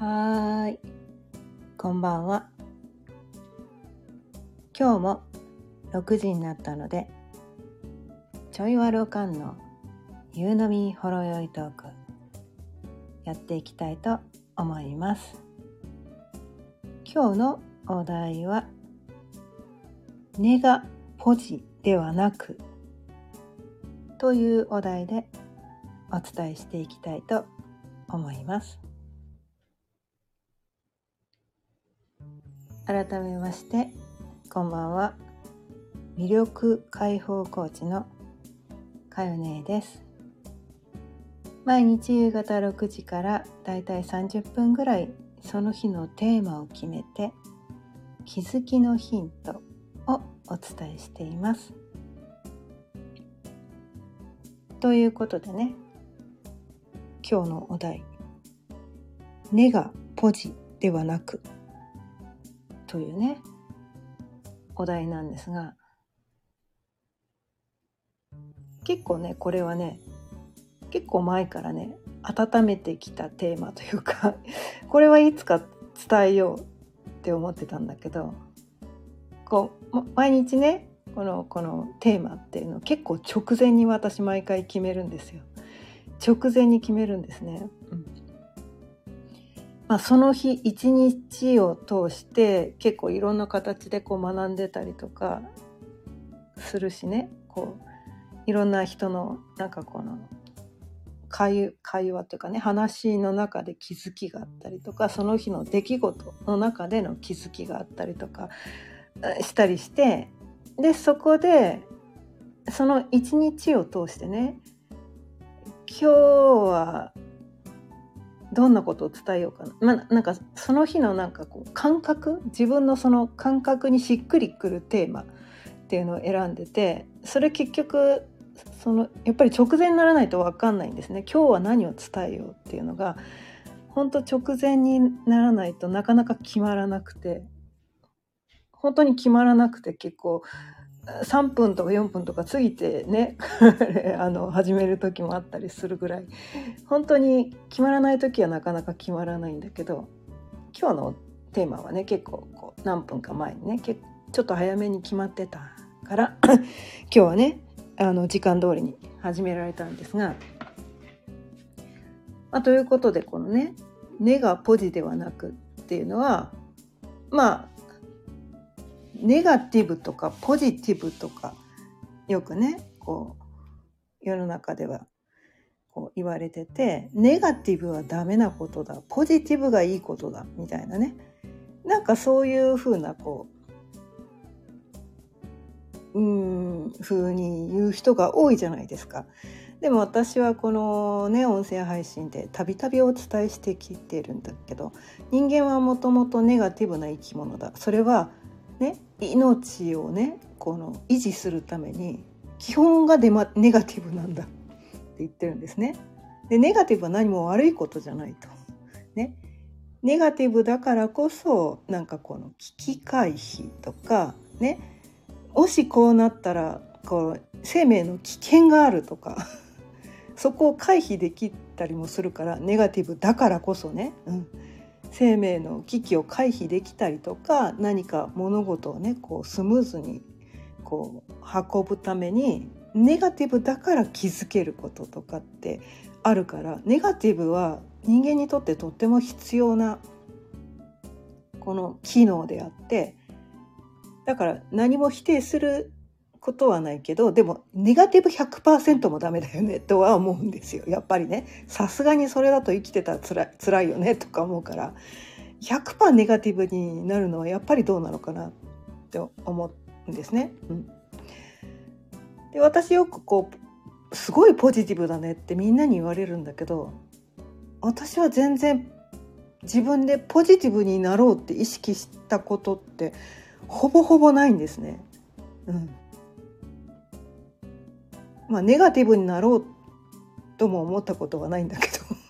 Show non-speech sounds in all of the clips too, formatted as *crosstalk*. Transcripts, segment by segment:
はーい、こんばんは。今日も6時になったので、ちょいわるおかんの夕飲みほろよいトーク、やっていきたいと思います。今日のお題は、ネガポジではなく、というお題でお伝えしていきたいと思います。改めましてこんばんは。魅力解放コーチのかよねです。毎日夕方6時からだいたい30分ぐらいその日のテーマを決めて気づきのヒントをお伝えしています。ということでね今日のお題「ネガポジ」ではなく「というねお題なんですが結構ねこれはね結構前からね温めてきたテーマというか *laughs* これはいつか伝えようって思ってたんだけどこう毎日ねこのこのテーマっていうの結構直前に私毎回決めるんですよ。直前に決めるんですね。うんまあ、その日一日を通して結構いろんな形でこう学んでたりとかするしね。こういろんな人のなんかこの会会話というかね話の中で気づきがあったりとかその日の出来事の中での気づきがあったりとかしたりしてでそこでその一日を通してね今日はどんなことを伝えようかな。まあ、なんかその日のなんかこう感覚自分のその感覚にしっくりくるテーマっていうのを選んでてそれ結局そのやっぱり直前にならないと分かんないんですね。今日は何を伝えようっていうのが本当直前にならないとなかなか決まらなくて本当に決まらなくて結構3分とか4分とか過ぎてね *laughs* あの始める時もあったりするぐらい。本当に決まらない時はなかなか決まらないんだけど今日のテーマはね結構こう何分か前にねちょっと早めに決まってたから *coughs* 今日はねあの時間通りに始められたんですが、まあ、ということでこのね「ネがポジではなく」っていうのはまあネガティブとかポジティブとかよくねこう世の中ではこう言われててネガティブはダメなことだポジティブがいいことだみたいなねなんかそういうふうなこううん風に言う人が多いじゃないですか。でも私はこのね音声配信でたびたびお伝えしてきているんだけど人間はもともとネガティブな生き物だそれはね命をねこの維持するために基本がデマネガティブなんだって言ってるんですね。でネガティブは何も悪いことじゃないと。ね。ネガティブだからこそなんかこの危機回避とかねもしこうなったらこう生命の危険があるとかそこを回避できたりもするからネガティブだからこそね、うん、生命の危機を回避できたりとか何か物事をねこうスムーズにこう運ぶためにネガティブだから気づけることとかってあるからネガティブは人間にとってとっても必要なこの機能であってだから何も否定することはないけどでもネガティブ100%もダメだよねとは思うんですよ。やっぱりね。さすがにそれだと生きてたらつらいよねとか思うから。100%ネガティブになるのはやっぱりどうなのかなって思うんですね。うん、で私よくこうすごいポジティブだねってみんなに言われるんだけど私は全然自分でポジティブになろうって意識したことってほぼほぼないんですね。うん、まあネガティブになろうとも思ったことはないんだけど。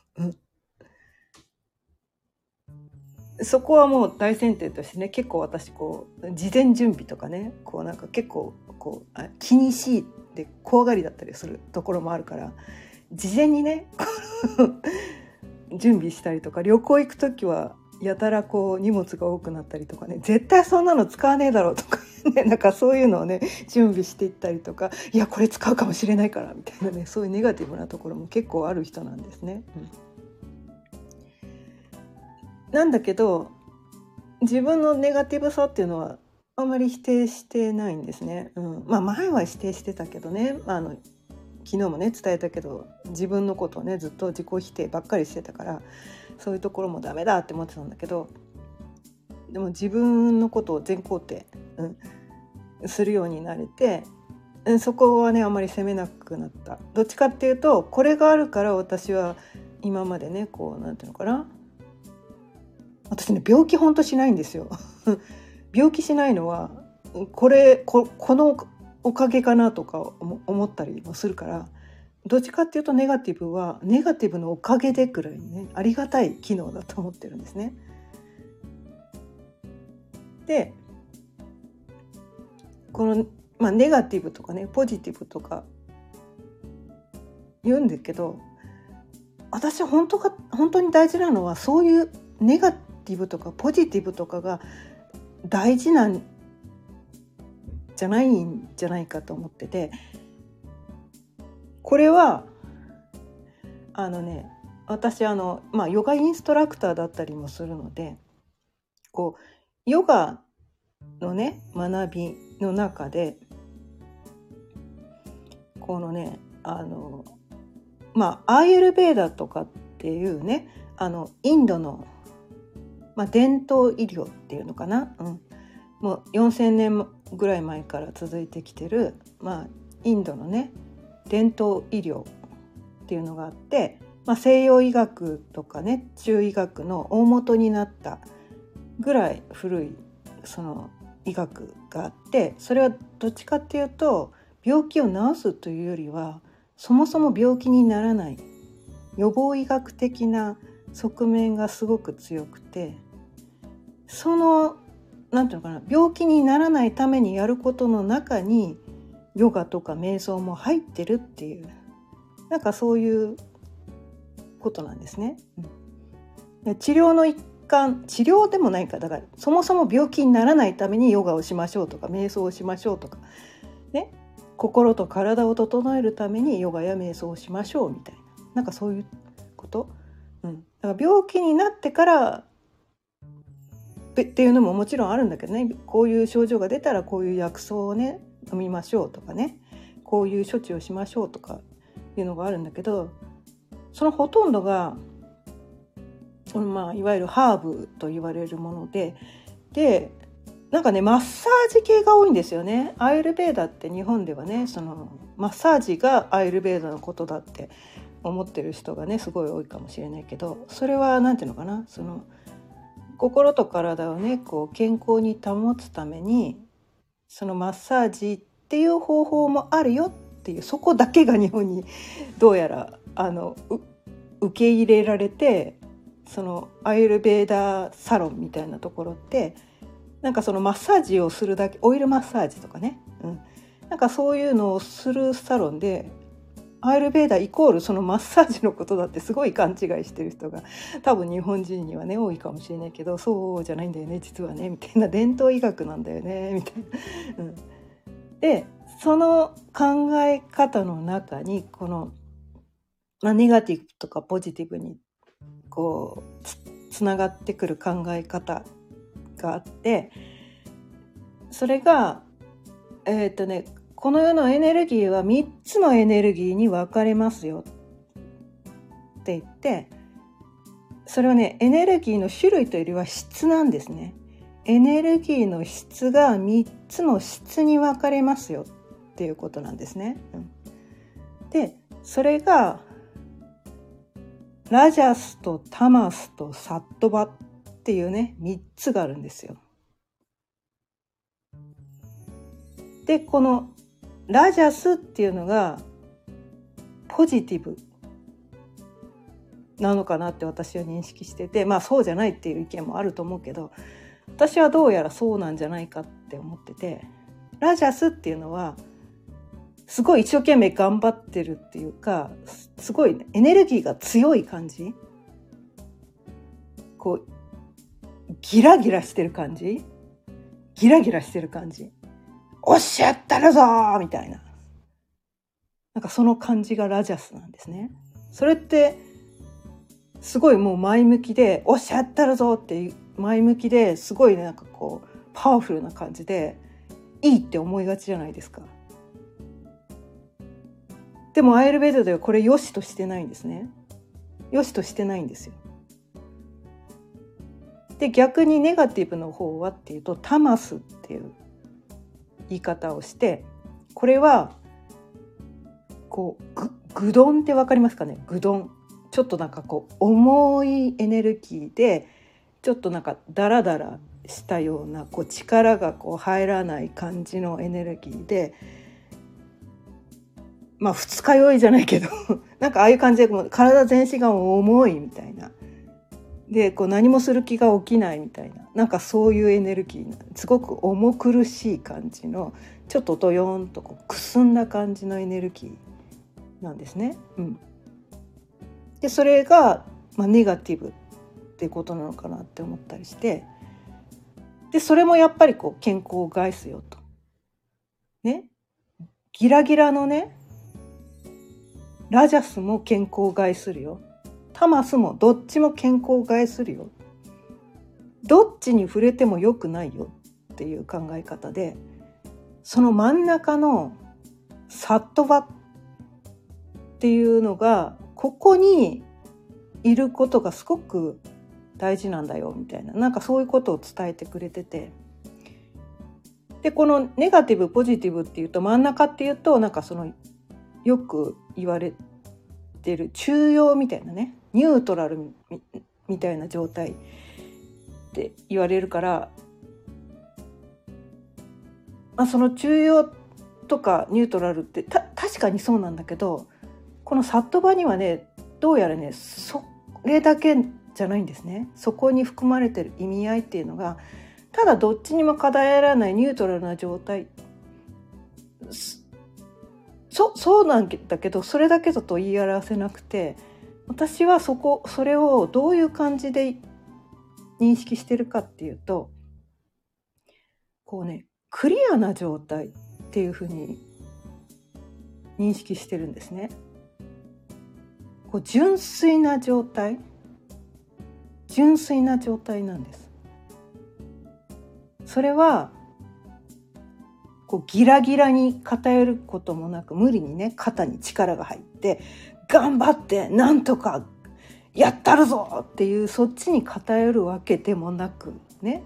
そこはもう大前提としてね結構私こう事前準備とかねこうなんか結構こうあ気にしいで怖がりだったりするところもあるから事前にね *laughs* 準備したりとか旅行行く時はやたらこう荷物が多くなったりとかね。絶対そんなの使わねえだろうとか、ね、なんかそういうのをね準備していったりとか。いやこれ使うかもしれないからみたいなね。そういうネガティブなところも結構ある人なんですね。うん、なんだけど自分のネガティブさっていうのはあんまり否定してないんですね。うん、まあ前は否定してたけどね。あの昨日もね伝えたけど自分のことをねずっと自己否定ばっかりしてたからそういうところもダメだって思ってたんだけどでも自分のことを全肯定、うん、するようになれてそこはねあんまり責めなくなった。どっちかっていうとこれがあるから私は今までねこうなんていうのかな私ね病気ほんとしないんですよ。*laughs* 病気しないのはこれここのおかげかなとか思ったりもするからどっちかっていうとネガティブはネガティブのおかげでくらいにねありがたい機能だと思ってるんですね。でこの、まあ、ネガティブとかねポジティブとか言うんだけど私本当か本当に大事なのはそういうネガティブとかポジティブとかが大事なんじゃないんじゃないかと思っててこれはあのね私あの、まあ、ヨガインストラクターだったりもするのでこうヨガのね学びの中でこのねあのまあアーユルベーダとかっていうねあのインドの、まあ、伝統医療っていうのかな、うん、もう4,000年ぐらい前から続いてきてる、まあ、インドのね伝統医療っていうのがあって、まあ、西洋医学とかね中医学の大元になったぐらい古いその医学があってそれはどっちかっていうと病気を治すというよりはそもそも病気にならない予防医学的な側面がすごく強くてその何て言うのかな病気にならないためにやることの中にヨガとか瞑想も入ってるっていうなんかそういうことなんですね。治療の一環治療でもないか。だからそもそも病気にならないためにヨガをしましょうとか瞑想をしましょうとかね。心と体を整えるためにヨガや瞑想をしましょうみたいな。なんかそういうこと、うん、だから病気になってからっていうのももちろんあるんだけどね。こういう症状が出たらこういう薬草をね飲みましょうとかね。こういう処置をしましょうとかいうのがあるんだけどそのほとんどが、まあ、いわゆるハーブと言われるものででなんかねマッサージ系が多いんですよね。アイルベーダって日本ではねそのマッサージがアイルベーダのことだって思ってる人がねすごい多いかもしれないけどそれは何て言うのかな？その心と体をねこう健康に保つためにそのマッサージっていう方法もあるよっていうそこだけが日本にどうやらあの受け入れられてそのアイルベーダーサロンみたいなところってなんかそのマッサージをするだけオイルマッサージとかね、うん、なんかそういうのをするサロンでアイルベーダイコールそのマッサージのことだってすごい勘違いしてる人が多分日本人にはね多いかもしれないけどそうじゃないんだよね実はねみたいな伝統医学なんだよね *laughs* みたいな。うん、でその考え方の中にこの、まあ、ネガティブとかポジティブにこうつながってくる考え方があってそれがえっ、とねこの世のエネルギーは3つのエネルギーに分かれますよって言ってそれはねエネルギーの種類というよりは質なんですね。エネルギーの質が3つの質に分かれますよっていうことなんですね、でそれがラジャスとタマスとサットバっていうね3つがあるんですよ。でこのラジャスっていうのがポジティブなのかなって私は認識しててまあそうじゃないっていう意見もあると思うけど私はどうやらそうなんじゃないかって思っててラジャスっていうのはすごい一生懸命頑張ってるっていうかすごいエネルギーが強い感じ。こうギラギラしてる感じ。ギラギラしてる感じ。おっしゃったるぞみたいななんかその感じがラジャスなんですねそれってすごいもう前向きでおっしゃったるぞって前向きですごいなんかこうパワフルな感じでいいって思いがちじゃないですか。でもアイルベードではこれ良しとしてないんですね。良しとしてないんですよ。で逆にネガティブの方はっていうとタマスっていう言い方をしてこれはこうぐぐどんって分かりますかね？ぐどんちょっとなんかこう重いエネルギーでちょっとなんかダラダラしたようなこう力がこう入らない感じのエネルギーでまあ二日酔いじゃないけど *laughs* なんかああいう感じで体全身が重いみたいな。でこう何もする気が起きないみたいななんかそういうエネルギーすごく重苦しい感じのちょっとドヨーンとこうくすんだ感じのエネルギーなんですね。うん、でそれが、まあ、ネガティブってことなのかなって思ったりしてでそれもやっぱりこう健康を害すよと。ねギラギラのねラジャスも健康を害するよ。タマスもどっちも健康を害するよ。どっちに触れても良くないよっていう考え方でその真ん中のサットバっていうのがここにいることがすごく大事なんだよみたいななんかそういうことを伝えてくれててでこのネガティブポジティブっていうと真ん中っていうとなんかそのよく言われてる中庸みたいなねニュートラルみたいな状態って言われるから、まあ、その中庸とかニュートラルって確かにそうなんだけどこのサットバにはねどうやらねそれだけじゃないんですね。そこに含まれてる意味合いっていうのがただどっちにも偏らないニュートラルな状態。そそうなんだけどそれだけだと言い表せなくて私はそこそれをどういう感じで認識してるかっていうとこうねクリアな状態っていうふうに認識してるんですね。こう純粋な状態純粋な状態なんです。それはこうギラギラに偏ることもなく無理にね肩に力が入って頑張ってなんとかやったるぞっていうそっちに偏るわけでもなくね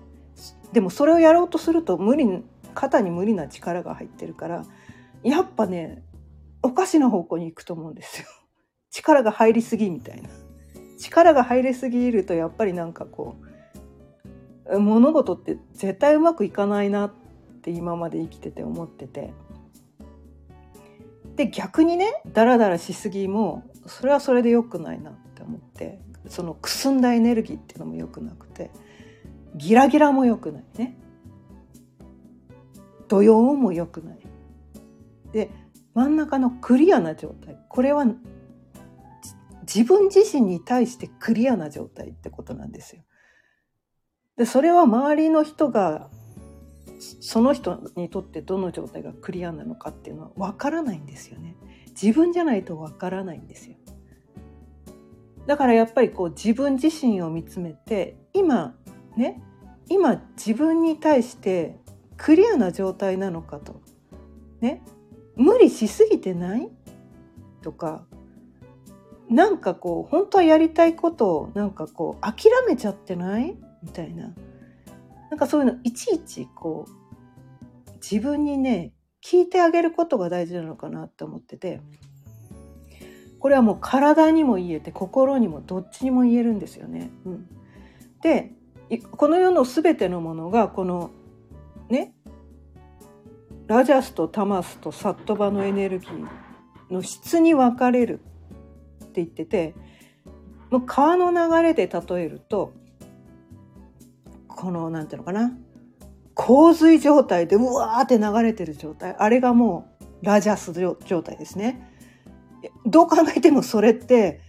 でもそれをやろうとすると無理肩に無理な力が入ってるからやっぱねおかしな方向に行くと思うんですよ。力が入りすぎみたいな。力が入りすぎるとやっぱりなんかこう物事って絶対うまくいかないなって今まで生きてて思っててで逆にねダラダラしすぎもそれはそれで良くないなって思ってそのくすんだエネルギーっていうのも良くなくてギラギラも良くないね。土曜も良くない。で真ん中のクリアな状態。これは自分自身に対してクリアな状態ってことなんですよ。でそれは周りの人がその人にとってどの状態がクリアなのかっていうのは分からないんですよね。自分じゃないと分からないんですよ。だからやっぱりこう自分自身を見つめて今ね今自分に対してクリアな状態なのかとね無理しすぎてない？とかなんかこう本当はやりたいことをなんかこう諦めちゃってない？みたいななんかそういうのいちいちこう自分にね聞いてあげることが大事なのかなって思っててこれはもう体にも言えて心にもどっちにも言えるんですよね。うん、でこの世の全てのものがこのねラジャスとタマスとサットバのエネルギーの質に分かれるって言っててもう川の流れで例えるとこの何ていうのかな？洪水状態でうわーって流れてる状態あれがもうラジャス状態ですね。どう考えてもそれって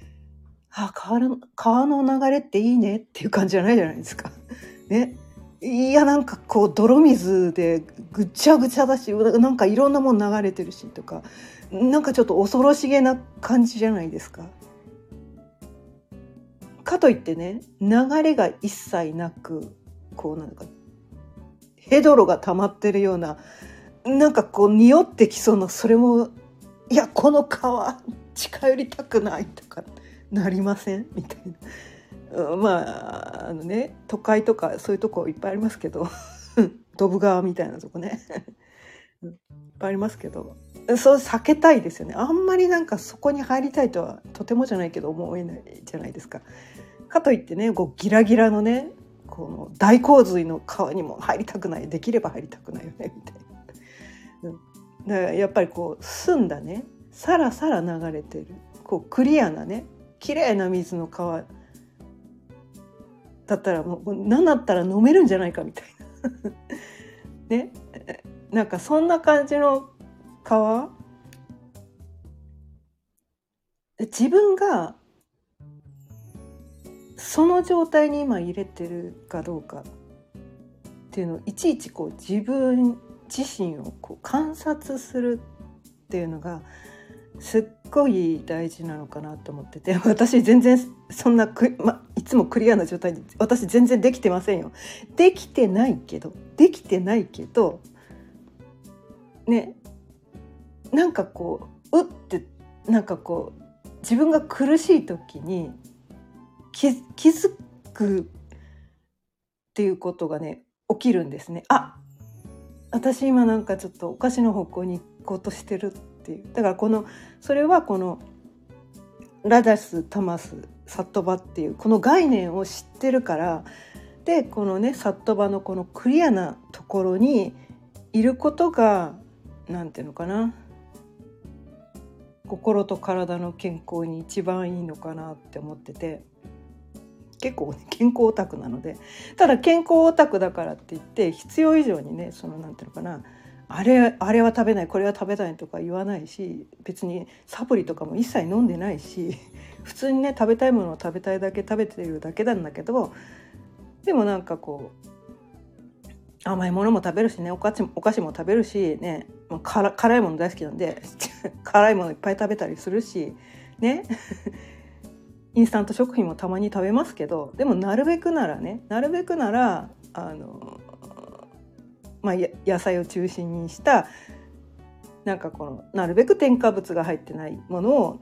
あ川の川の流れっていいねっていう感じじゃないじゃないですか。*laughs* ね。いやなんかこう泥水でぐちゃぐちゃだしなんかいろんなもん流れてるしとかなんかちょっと恐ろしげな感じじゃないですか。かといってね流れが一切なくこうなんかヘドロが溜まってるようななんかこう匂ってきそうなそれもいやこの川近寄りたくないとかなりません？みたいな。まああのね都会とかそういうとこいっぱいありますけど。*laughs* ドブ川みたいなとこね。いっぱいありますけど。そう避けたいですよね。あんまりなんかそこに入りたいとはとてもじゃないけど思えないじゃないですか。かといってねこうギラギラのねこの大洪水の川にも入りたくないできれば入りたくないよねみたいな。だからやっぱりこう澄んだねさらさら流れてるこうクリアなね綺麗な水の川だったらもう何だったら飲めるんじゃないかみたいな。*laughs* ね。なんかそんな感じの川？自分がその状態に今入れてるかどうかっていうのをいちいちこう自分自身をこう観察するっていうのがすっごい大事なのかなと思ってて *laughs* 私全然そんなく、ま、いつもクリアな状態に私全然できてませんよ。できてないけどできてないけどねなんかこううってなんかこう自分が苦しい時に気気づくっていうことがね起きるんですね。あ私今なんかちょっとお菓子の方向に行こうとしてるっていう。だからこのそれはこのラダスタマスサットバっていうこの概念を知ってるからでこのねサットバのこのクリアなところにいることが何て言うのかな。心と体の健康に一番いいのかなって思ってて。結構、ね、健康オタクなのでただ健康オタクだからって言って必要以上にねその何て言うのかなあれあれは食べないこれは食べないとか言わないし別にサプリとかも一切飲んでないし普通にね食べたいものを食べたいだけ食べてるだけなんだけどでもなんかこう甘いものも食べるしねお菓子お菓子も食べるしね辛辛いもの大好きなんで *laughs* 辛いものいっぱい食べたりするしね。インスタント食品もたまに食べますけどでもなるべくならねなるべくならあの、まあ、野菜を中心にしたなんかこのなるべく添加物が入ってないものを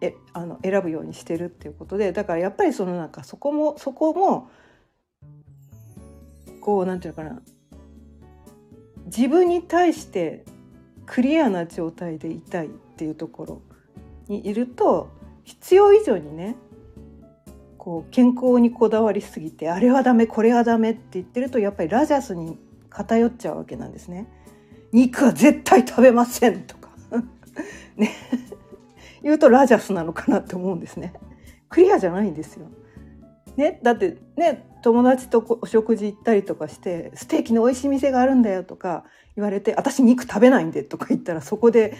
えあの選ぶようにしてるっていうことでだからやっぱりそのなんかそこもそこもこうなんていうかな自分に対してクリアな状態でいたいっていうところにいると必要以上にねこう健康にこだわりすぎてあれはダメこれはダメって言ってるとやっぱりラジャスに偏っちゃうわけなんですね。肉は絶対食べませんとか *laughs* ね言うとラジャスなのかなって思うんですね。クリアじゃないんですよ。ね、だってね友達とお食事行ったりとかしてステーキの美味しい店があるんだよとか言われて私肉食べないんでとか言ったらそこで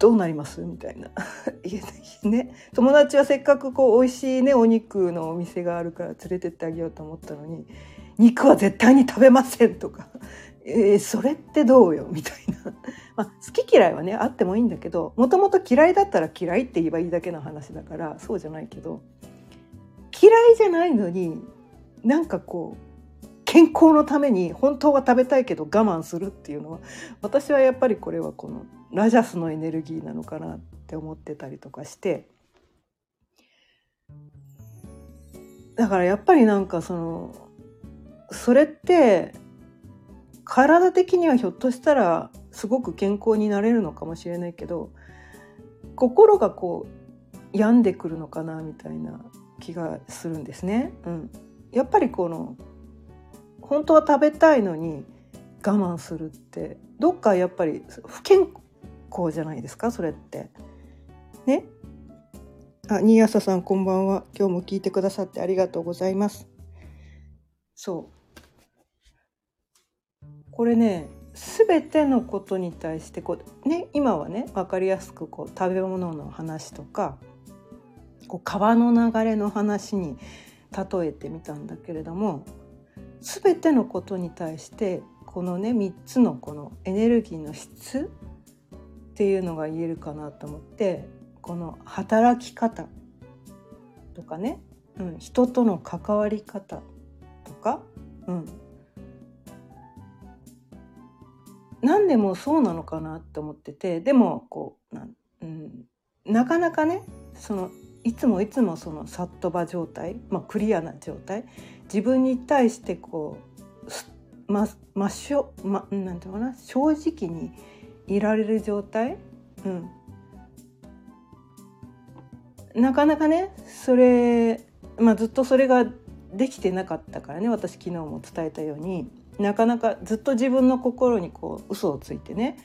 どうなります？みたいな。*laughs* ね、友達はせっかくこう美味しいねお肉のお店があるから連れてってあげようと思ったのに肉は絶対に食べませんとか、*laughs* えー、それってどうよ？みたいな、*laughs* まあ、好き嫌いはねあってもいいんだけどもともと嫌いだったら嫌いって言えばいいだけの話だからそうじゃないけど嫌いじゃないのになんかこう健康のために本当は食べたいけど我慢するっていうのは私はやっぱりこれはこのラジャスのエネルギーなのかなって思ってたりとかしてだからやっぱりなんかそのそれって体的にはひょっとしたらすごく健康になれるのかもしれないけど心がこう病んでくるのかなみたいな気がするんですね。うん、やっぱりこの本当は食べたいのに我慢するって。どっかやっぱり不健康じゃないですか？それって。ね？あ新朝さんこんばんは。今日も聞いてくださってありがとうございます。そう。これね全てのことに対してこう、ね、今はね分かりやすくこう食べ物の話とかこう川の流れの話に例えてみたんだけれども全てのことに対してこのね3つのこのエネルギーの質っていうのが言えるかなと思ってこの働き方とかね、うん、人との関わり方とか、うん、何でもそうなのかなって思っててでもこうな,、うん、なかなかねそのいつもいつもそのサットバ状態、まあ、クリアな状態自分に対してこうま真正、ま、なんていうかな正直にいられる状態、うん、なかなかねそれ、まあ、ずっとそれができてなかったからね私昨日も伝えたように。なかなかずっと自分の心にこう嘘をついてね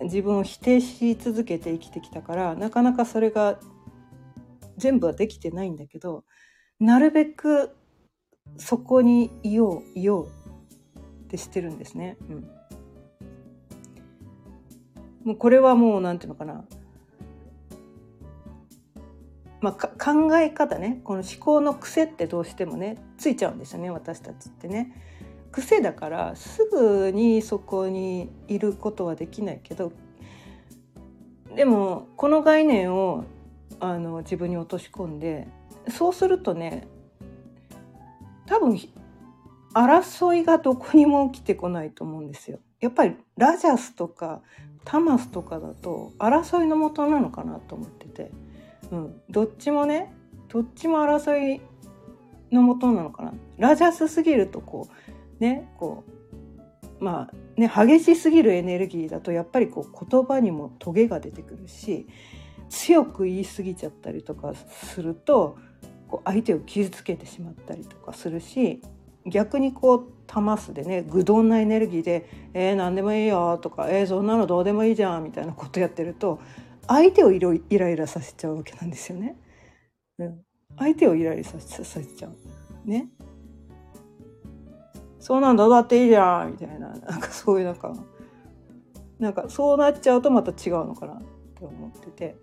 自分を否定し続けて生きてきたからなかなかそれが全部はできてないんだけどなるべくそこにいよういようってしてるんですね。うん、もうこれはもう何て言うのかなまあ、考え方ねこの思考の癖ってどうしてもねついちゃうんですよね私たちってね。癖だからすぐにそこにいることはできないけどでもこの概念をあの自分に落とし込んでそうするとね多分争いがどこにも起きてこないと思うんですよ。やっぱりラジャスとかタマスとかだと争いのもとなのかなと思ってて、うん、どっちもねどっちも争いのもとなのかな。ラジャスすぎるとこうねこうまあね激しすぎるエネルギーだとやっぱりこう言葉にもトゲが出てくるし強く言い過ぎちゃったりとかするとこう相手を傷つけてしまったりとかするし逆にこう玉すでね愚鈍なエネルギーで「えー、何でもいいよ」とか「えー、そんなのどうでもいいじゃん」みたいなことやってると相手をイライラさせちゃうわけなんですよね。うん、相手をイライラさせちゃう。ね。そうなんだだっていいじゃんみたいななんかそういうなんかなんかそうなっちゃうとまた違うのかなって思ってて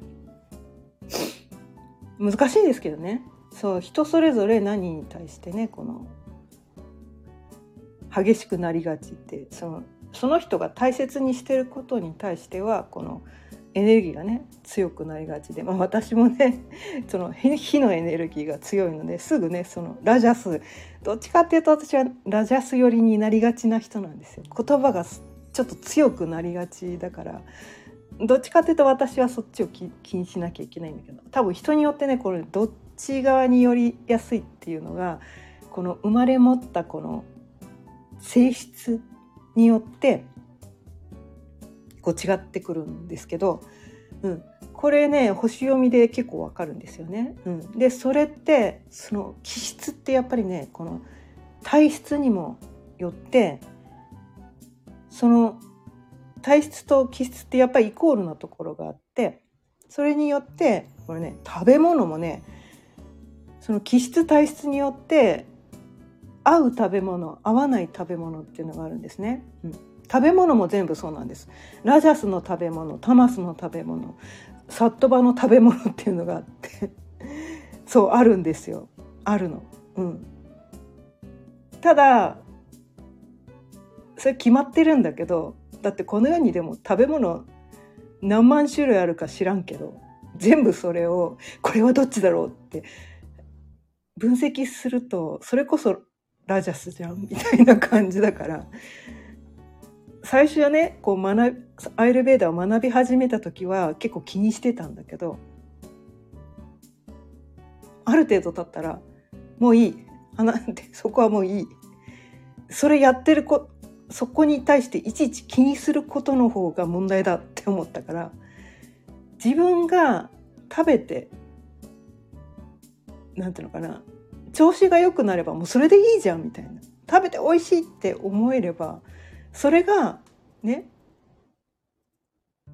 難しいですけどねそう人それぞれ何に対してねこの激しくなりがちってそのその人が大切にしてることに対してはこのエネルギーがね強くなりがちで、まあ、私もね *laughs* その火のエネルギーが強いのですぐねそのラジャスどっちかっていうと私はラジャス寄りになりがちな人なんですよ。言葉がちょっと強くなりがちだからどっちかっていうと私はそっちを気にしなきゃいけないんだけど多分人によってねこれどっち側に寄りやすいっていうのがこの生まれ持ったこの性質によってこう違ってくるんですけど、うん、これね星読みで結構わかるんですよね。うん、でそれってその気質ってやっぱりねこの体質にもよってその体質と気質ってやっぱりイコールなところがあってそれによってこれね食べ物もねその気質体質によって合う食べ物合わない食べ物っていうのがあるんですね。うん。食べ物も全部そうなんです。ラジャスの食べ物タマスの食べ物サットバの食べ物っていうのがあって *laughs* そうあるんですよ。あるの。うん。ただそれ決まってるんだけどだってこの世にでも食べ物何万種類あるか知らんけど全部それをこれはどっちだろうって分析するとそれこそラジャスじゃんみたいな感じだから最初はねこう学アイルベーダーを学び始めた時は結構気にしてたんだけどある程度経ったらもういい。離てそこはもういい。それやってるこそこに対していちいち気にすることの方が問題だって思ったから自分が食べてなんていうのかな。調子が良くなればもうそれでいいじゃんみたいな。食べて美味しいって思えればそれがね。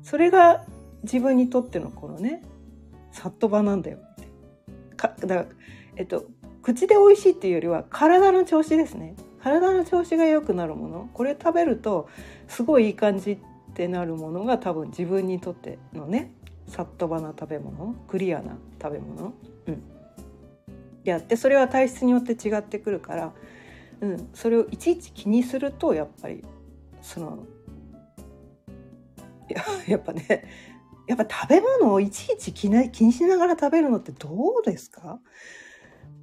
それが自分にとってのこのねさっと場なんだよ。かだからえっと口で美味しいっていうよりは体の調子ですね。体の調子が良くなるもの。これ食べるとすごいいい感じってなるものが多分自分にとってのねさっとばな食べ物。クリアな食べ物、うん、やってそれは体質によって違ってくるから、うん、それをいちいち気にするとやっぱりそのややっぱねやっぱ食べ物をいちいち気に気にしながら食べるのってどうですか？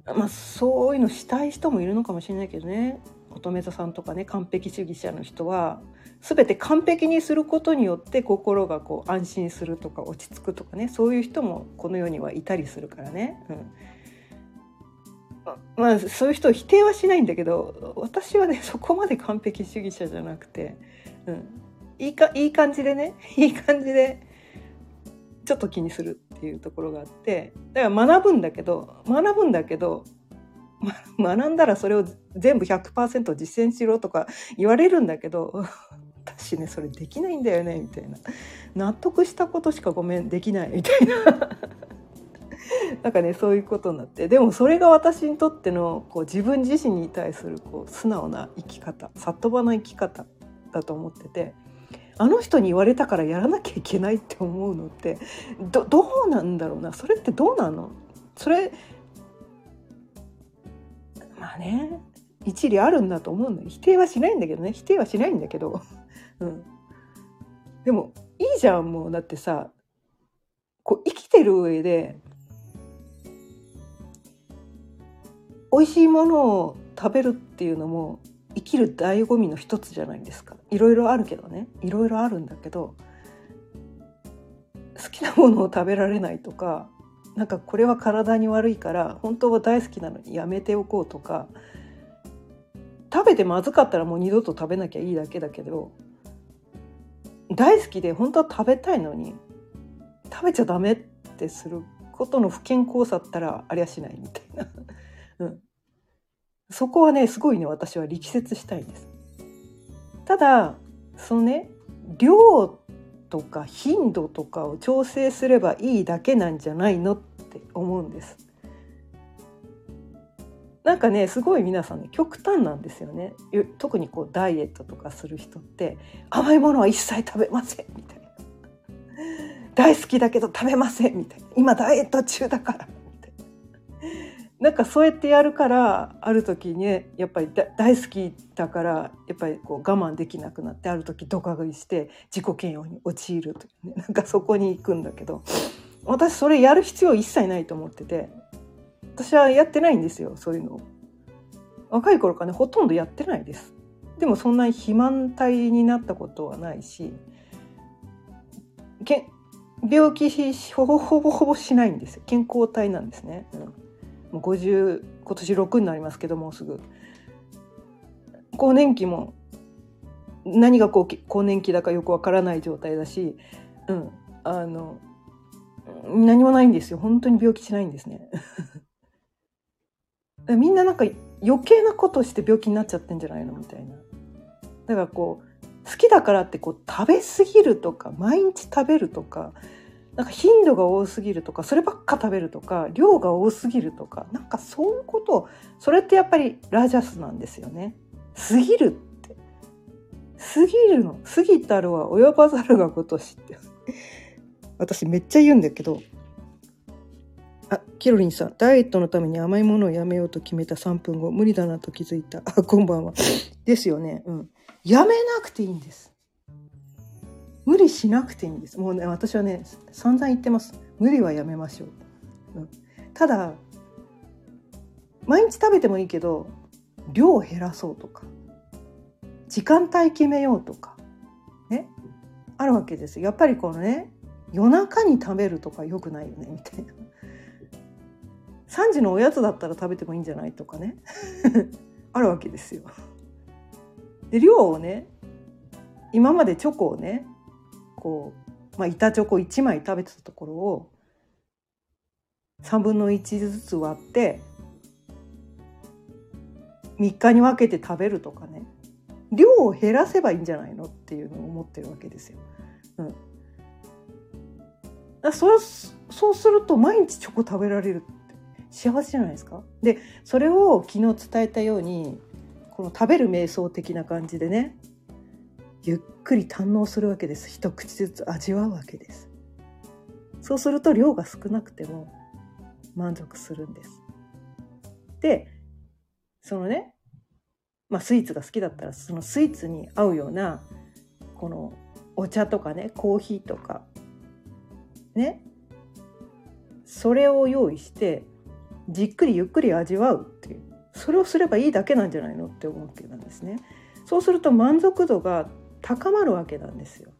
まあそういうのしたい人もいるのかもしれないけどね。乙女座さんとかね完璧主義者の人は全て完璧にすることによって心がこう安心するとか落ち着くとかねそういう人もこの世にはいたりするからね。うん。まあそういう人を否定はしないんだけど私はね *laughs* そこまで完璧主義者じゃなくて、うん、いいかいい感じでね *laughs* いい感じでちょっと気にするっていうところがあってだから学ぶんだけど学ぶんだけど *laughs* 学んだらそれを全部100%実践しろとか言われるんだけど私ねそれできないんだよねみたいな。納得したことしかごめんできないみたいな。*laughs* なんかねそういうことになって。でもそれが私にとってのこう自分自身に対するこう素直な生き方里場の生き方だと思っててあの人に言われたからやらなきゃいけないって思うのってどどうなんだろうな。それってどうなの？それまあね一理あるんだと思うんだ否定はしないんだけどね。否定はしないんだけど、*laughs* うん、でもいいじゃんもう。だってさこう生きてる上で美味しいものを食べるっていうのも生きる醍醐味の一つじゃないですか。いろいろあるけどね。いろいろあるんだけど好きなものを食べられないとかなんかこれは体に悪いから本当は大好きなのにやめておこうとか食べてまずかったらもう二度と食べなきゃいいだけだけど大好きで本当は食べたいのに食べちゃダメってすることの不健康さったらありゃしないみたいな、そこはねすごいね私は力説したいです。ただそのね量とか頻度とかを調整すればいいだけなんじゃないのって思うんです。なんかねすごい皆さんね極端なんですよね特にこうダイエットとかする人って甘いものは一切食べませんみたいな大好きだけど食べませんみたいな今ダイエット中だからなんかそうやってやるからある時に、ね、やっぱり大好きだからやっぱりこう我慢できなくなってある時ドカ食いして自己嫌悪に陥るという、ね、*laughs* なんかそこに行くんだけど私それやる必要一切ないと思ってて私はやってないんですよそういうの若い頃からねほとんどやってないです。でもそんなに肥満体になったことはないしけ病気ほぼほぼほぼしないんですよ。健康体なんですね、うん。もう50今年6になりますけどもうすぐ。更年期も何が更年期だかよくわからない状態だし、うん、あの何もないんですよ。本当に病気しないんですね。*laughs* みんななんか余計なことして病気になっちゃってんじゃないのみたいな。だからこう好きだからってこう食べ過ぎるとか毎日食べるとかなんか頻度が多すぎるとかそればっか食べるとか量が多すぎるとかなんかそういうことそれってやっぱりラジャスなんですよね。過ぎるって。過ぎるの。過ぎたるは及ばざるがごとしって。私めっちゃ言うんだけどあキロリンさん。ダイエットのために甘いものをやめようと決めた3分後。無理だなと気づいた。あこんばんは。ですよね。うん。やめなくていいんです。無理しなくていいんです。もうね私はね散々言ってます。無理はやめましょう、うん、ただ毎日食べてもいいけど量を減らそうとか時間帯決めようとかねあるわけですやっぱりこのね夜中に食べるとか良くないよねみたいな。3時のおやつだったら食べてもいいんじゃないとかね。*laughs* あるわけですよ。で量をね今までチョコをねこう、まあ、板チョコ1枚食べてたところを3分の1ずつ割って3日に分けて食べるとかね量を減らせばいいんじゃないのっていうのを思ってるわけですよ。うん、だそそうすると毎日チョコ食べられるって幸せじゃないですか？でそれを昨日伝えたようにこの食べる瞑想的な感じでねゆっくり堪能するわけです一口ずつ味わうわけですそうすると量が少なくても満足するんです。でそのね、まあ、スイーツが好きだったらそのスイーツに合うようなこのお茶とかねコーヒーとかねそれを用意してじっくりゆっくり味わうっていうそれをすればいいだけなんじゃないのって思うわけなんですね。そうすると満足度が高まるわけなんですよ。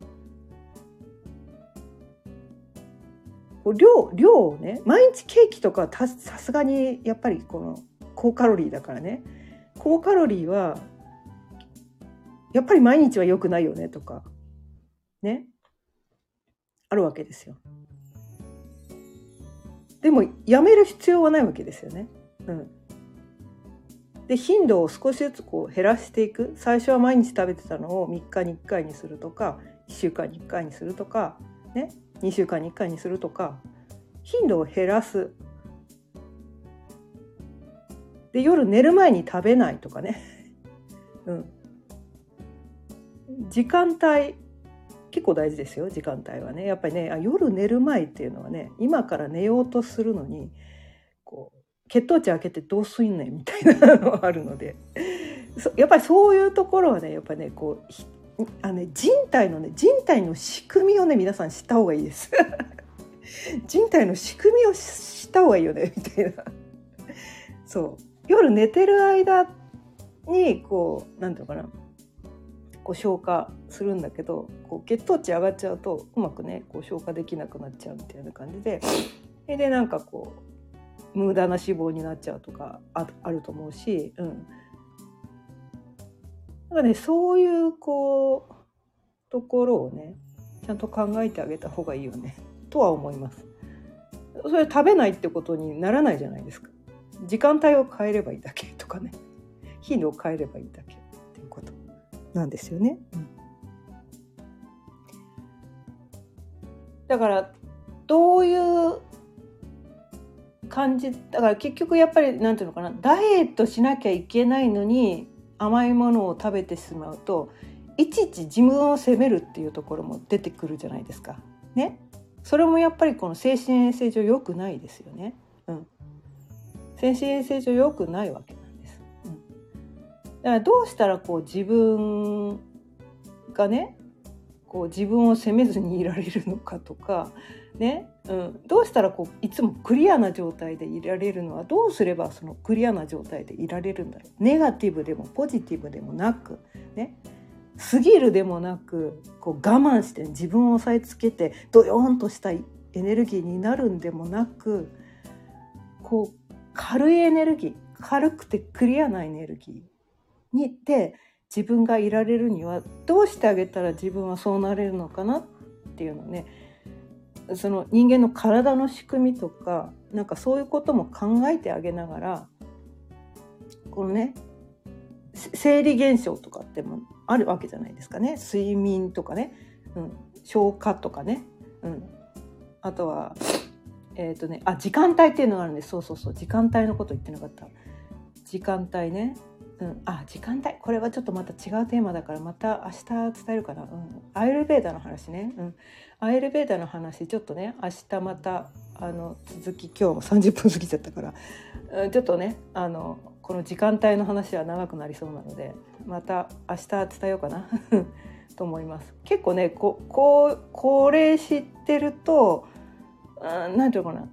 量量をね毎日ケーキとかさすがにやっぱりこの高カロリーだからね高カロリーはやっぱり毎日は良くないよねとかねあるわけですよ。でもやめる必要はないわけですよね。うん、で頻度を少しずつこう減らしていく。最初は毎日食べてたのを3日に1回にするとか1週間に1回にするとか、ね、2週間に1回にするとか頻度を減らす。で夜寝る前に食べないとかね、*laughs* うん、時間帯結構大事ですよ時間帯はね。やっぱりね夜寝る前っていうのはね今から寝ようとするのに血糖値開けてどうすんねんみたいなのがあるので。やっぱりそういうところはねやっぱりねこうあのね人体のね人体の仕組みをね皆さん知った方がいいです。*laughs* 人体の仕組みを知った方がいいよねみたいな。そう。夜寝てる間にこう何て言うのかな。こう消化するんだけどこう血糖値上がっちゃうとうまくねこう消化できなくなっちゃうみたいな感じで。それでなんかこう無駄な脂肪になっちゃうとかああると思うし、うん、なんかねそういうこうところをねちゃんと考えてあげた方がいいよねとは思います。それ食べないってことにならないじゃないですか。時間帯を変えればいいだけとかね頻度を変えればいいだけっていうことなんですよね。うん、だからどういう感じだから結局やっぱり何ていうのかなダイエットしなきゃいけないのに甘いものを食べてしまうといちいち自分を責めるっていうところも出てくるじゃないですか。ね。それもやっぱりこの精神衛生上良くないですよね。うん。精神衛生上良くないわけなんです。うん、だからどうしたらこう自分がねこう自分を責めずにいられるのかとか、ね。うん、どうしたらこういつもクリアな状態でいられるのはどうすればそのクリアな状態でいられるんだろう。ネガティブでもポジティブでもなくね。過ぎるでもなくこう我慢して自分を押さえつけてドヨーンとしたエネルギーになるんでもなくこう軽いエネルギー軽くてクリアなエネルギーにって自分がいられるにはどうしてあげたら自分はそうなれるのかなっていうのねその人間の体の仕組みとかなんかそういうことも考えてあげながらこのね生理現象とかってもあるわけじゃないですかね。睡眠とかね、うん、消化とかね、うん、あとはえっ、ー、とねあ時間帯っていうのがあるんです。そうそうそう。時間帯のこと言ってなかった。時間帯ね。うん、あ時間帯。これはちょっとまた違うテーマだからまた明日伝えるかな、うん、アイルベーダの話ね、うん、アイルベーダの話ちょっとね明日またあの続き今日も30分過ぎちゃったから、うん、ちょっとねあのこの時間帯の話は長くなりそうなのでまた明日伝えようかな。*laughs* と思います。結構ねこここれ知ってると何て言うかな。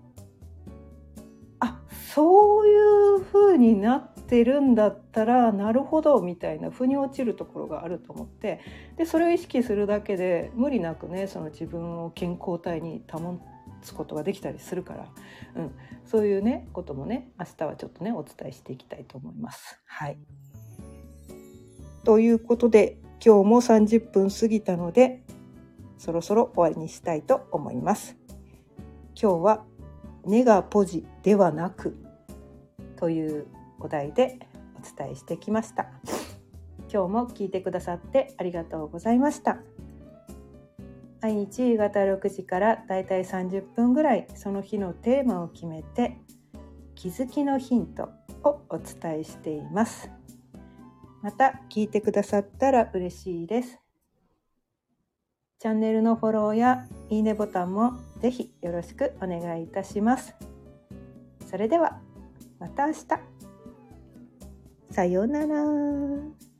あそういう風になてるんだったらなるほどみたいな腑に落ちるところがあると思ってでそれを意識するだけで無理なくねその自分を健康体に保つことができたりするから、うん、そういうねこともね明日はちょっとねお伝えしていきたいと思います。はいということで今日も30分過ぎたのでそろそろ終わりにしたいと思います。今日はネガポジではなくというお題でお伝えしてきました。今日も聞いてくださってありがとうございました。毎日夕方6時からだいたい30分ぐらいその日のテーマを決めて気づきのヒントをお伝えしています。また聞いてくださったら嬉しいです。チャンネルのフォローやいいねボタンもぜひよろしくお願いいたします。それではまた明日。さようなら。